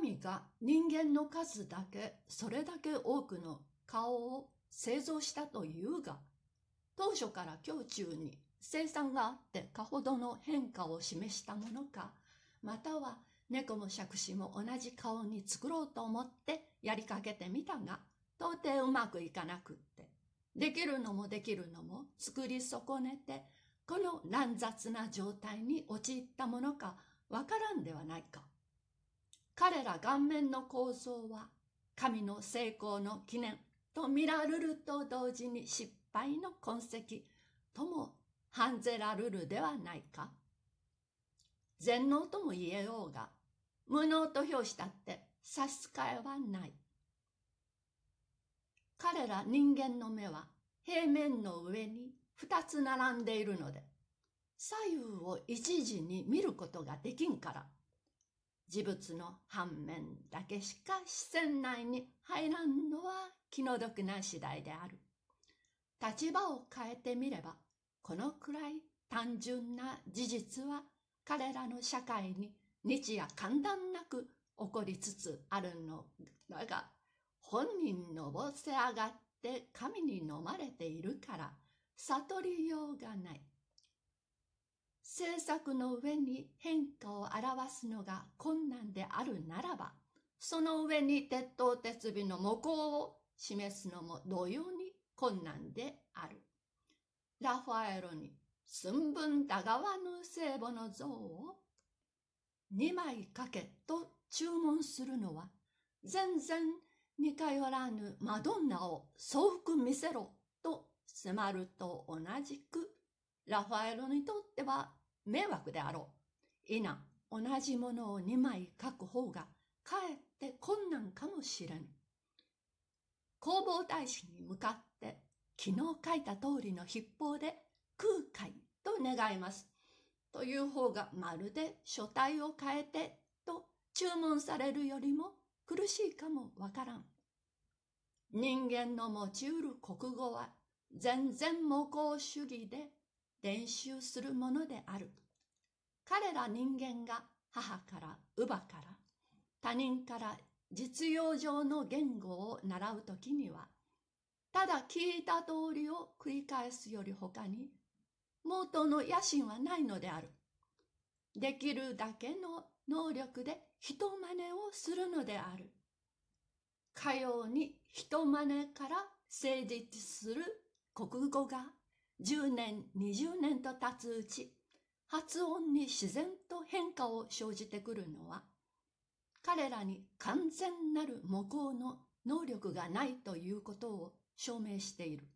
神が人間の数だけそれだけ多くの顔を製造したというが、当初から胸中に生産があってかほどの変化を示したものか、または猫も杓子も同じ顔に作ろうと思ってやりかけてみたが、到底うまくいかなくって、できるのもできるのも作り損ねて、この乱雑な状態に陥ったものかわからんではないか。彼ら顔面の構造は神の成功の記念と見られると同時に失敗の痕跡とも判ぜられるではないか。全能とも言えようが、無能と評したって差し支えはない。彼ら人間の目は平面の上に二つ並んでいるので、左右を一時に見ることができんから、事物の反面だけしか視線内に入らんのは気の毒な次第である。立場を変えてみれば、このくらい単純な事実は彼らの社会に日夜簡単なく起こりつつあるのだが、本人のぼせ上がって神に飲まれているから悟りようがない。政策の上に変化を表すのが困難であるならば、その上に鉄頭鉄尾の模倣を示すのも同様に困難である。ラファエロに寸分たがわぬ聖母の像を二枚かけと注文するのは全然似通らぬマドンナを総服見せろと迫ると同じくラファエロにとっては迷惑であろう。いな、同じものを2枚書く方がかえって困難かもしれん。弘法大師に向かって昨日書いた通りの筆法で空海と願います。という方がまるで書体を変えてと注文されるよりも苦しいかもわからん。人間の持ちうる国語は全然模倣主義で練習するものである。彼ら人間が母から乳母から他人から実用上の言語を習うときには、ただ聞いた通りを繰り返すより他に、元の野心はないのである。できるだけの能力で人真似をするのである。かように人真似から成立する国語が10年、20年と経つうち、発音に自然と変化を生じてくるのは、彼らに完全なる模倣の能力がないということを証明している。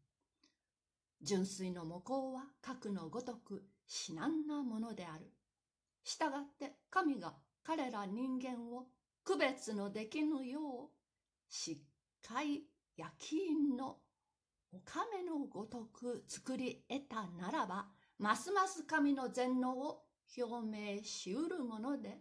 純粋の模倣は核のごとく至難なものである。したがって神が彼ら人間を区別のできぬよう、しっかり焼き印の亀のごとく作り得たならば、ますます神の全能を表明しうるもので